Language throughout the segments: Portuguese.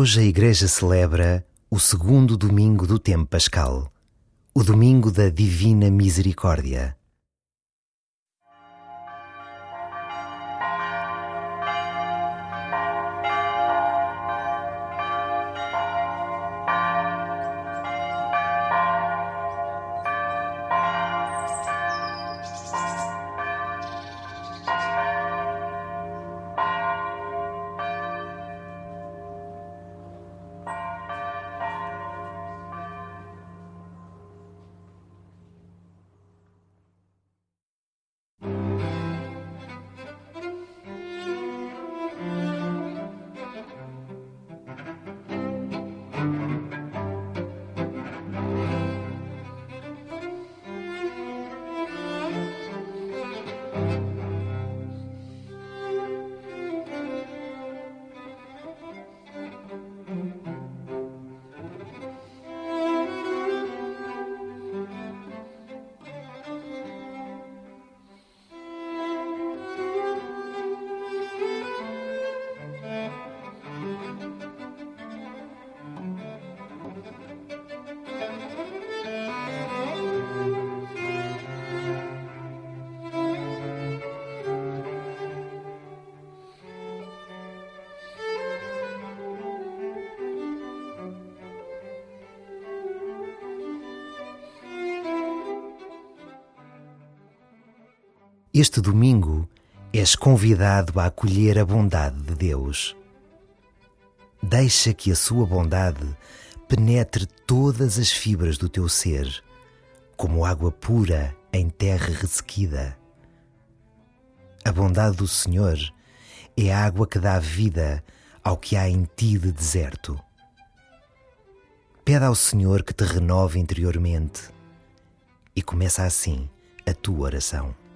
Hoje a Igreja celebra o segundo domingo do tempo pascal, o domingo da Divina Misericórdia. Este domingo és convidado a acolher a bondade de Deus. Deixa que a sua bondade penetre todas as fibras do teu ser, como água pura em terra ressequida. A bondade do Senhor é a água que dá vida ao que há em ti de deserto. Pede ao Senhor que te renove interiormente e começa assim a tua oração.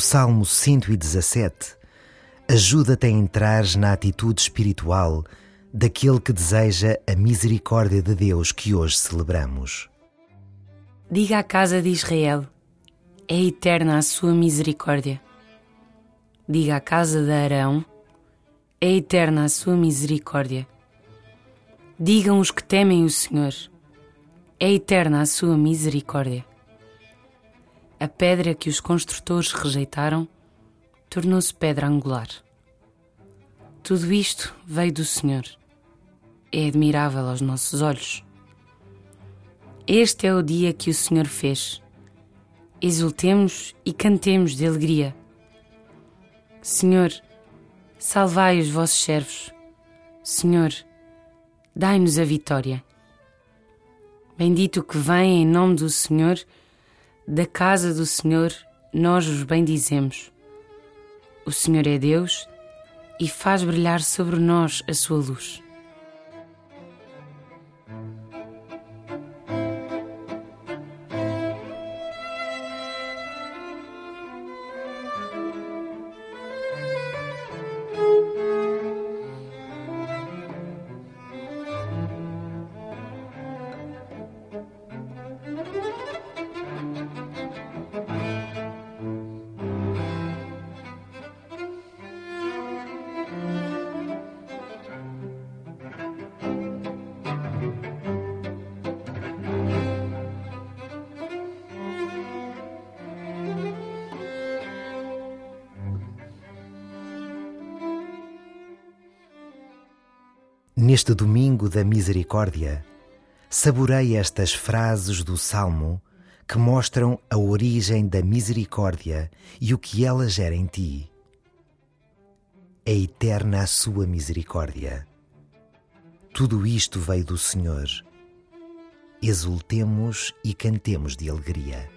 O Salmo 117 ajuda-te a entrar na atitude espiritual daquele que deseja a misericórdia de Deus que hoje celebramos. Diga à casa de Israel: é eterna a sua misericórdia. Diga à casa de Arão: é eterna a sua misericórdia. Digam os que temem o Senhor: é eterna a sua misericórdia. A pedra que os construtores rejeitaram tornou-se pedra angular. Tudo isto veio do Senhor. É admirável aos nossos olhos. Este é o dia que o Senhor fez. Exultemos e cantemos de alegria. Senhor, salvai os vossos servos. Senhor, dai-nos a vitória. Bendito que vem em nome do Senhor da casa do Senhor nós os bendizemos. O Senhor é Deus e faz brilhar sobre nós a sua luz. Neste domingo da misericórdia, saborei estas frases do Salmo que mostram a origem da misericórdia e o que ela gera em ti. É eterna a sua misericórdia. Tudo isto veio do Senhor. Exultemos e cantemos de alegria.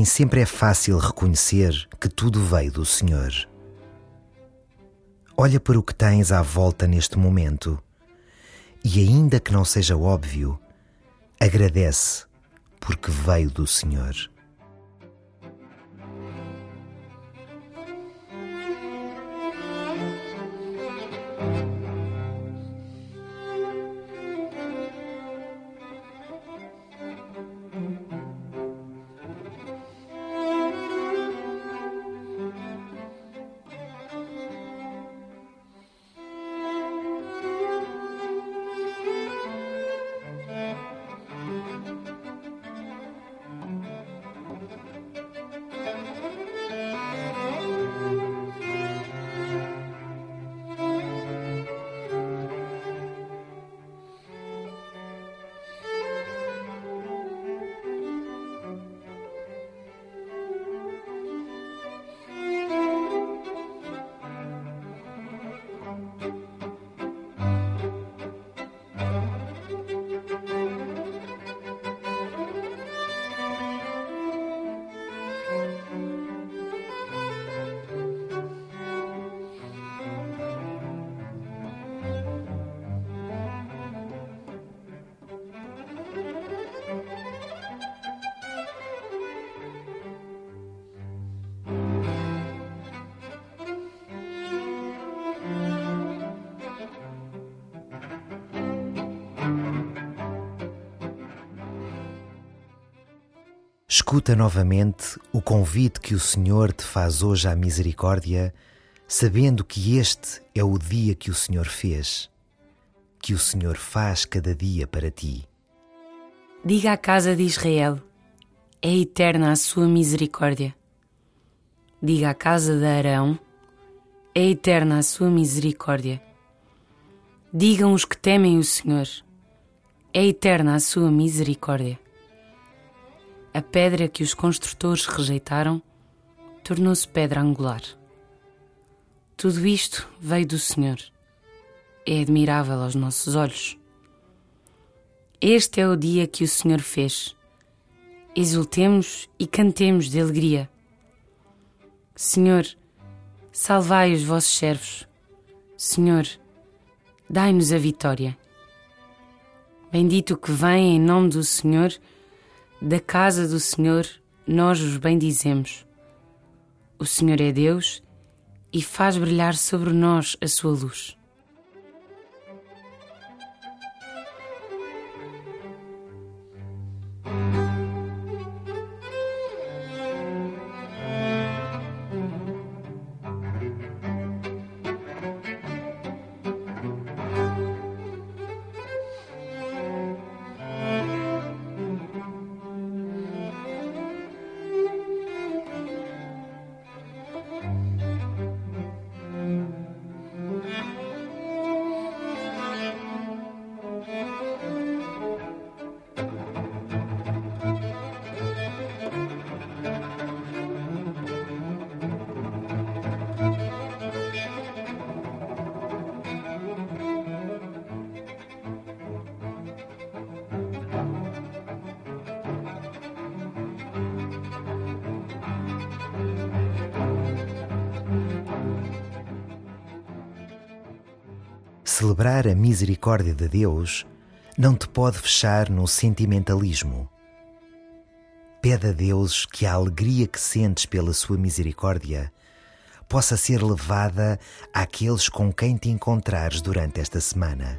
Nem sempre é fácil reconhecer que tudo veio do Senhor. Olha para o que tens à volta neste momento e, ainda que não seja óbvio, agradece porque veio do Senhor. Escuta novamente o convite que o Senhor te faz hoje à misericórdia, sabendo que este é o dia que o Senhor fez, que o Senhor faz cada dia para ti. Diga à casa de Israel: é eterna a sua misericórdia. Diga à casa de Arão: é eterna a sua misericórdia. Digam os que temem o Senhor: é eterna a sua misericórdia. A pedra que os construtores rejeitaram tornou-se pedra angular. Tudo isto veio do Senhor. É admirável aos nossos olhos. Este é o dia que o Senhor fez. Exultemos e cantemos de alegria. Senhor, salvai os vossos servos. Senhor, dai-nos a vitória. Bendito que vem em nome do Senhor da casa do Senhor nós os bendizemos. O Senhor é Deus e faz brilhar sobre nós a sua luz. Celebrar a misericórdia de Deus não te pode fechar no sentimentalismo. Pede a Deus que a alegria que sentes pela sua misericórdia possa ser levada àqueles com quem te encontrares durante esta semana.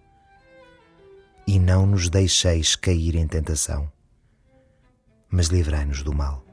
e não nos deixeis cair em tentação, mas livrai-nos do mal.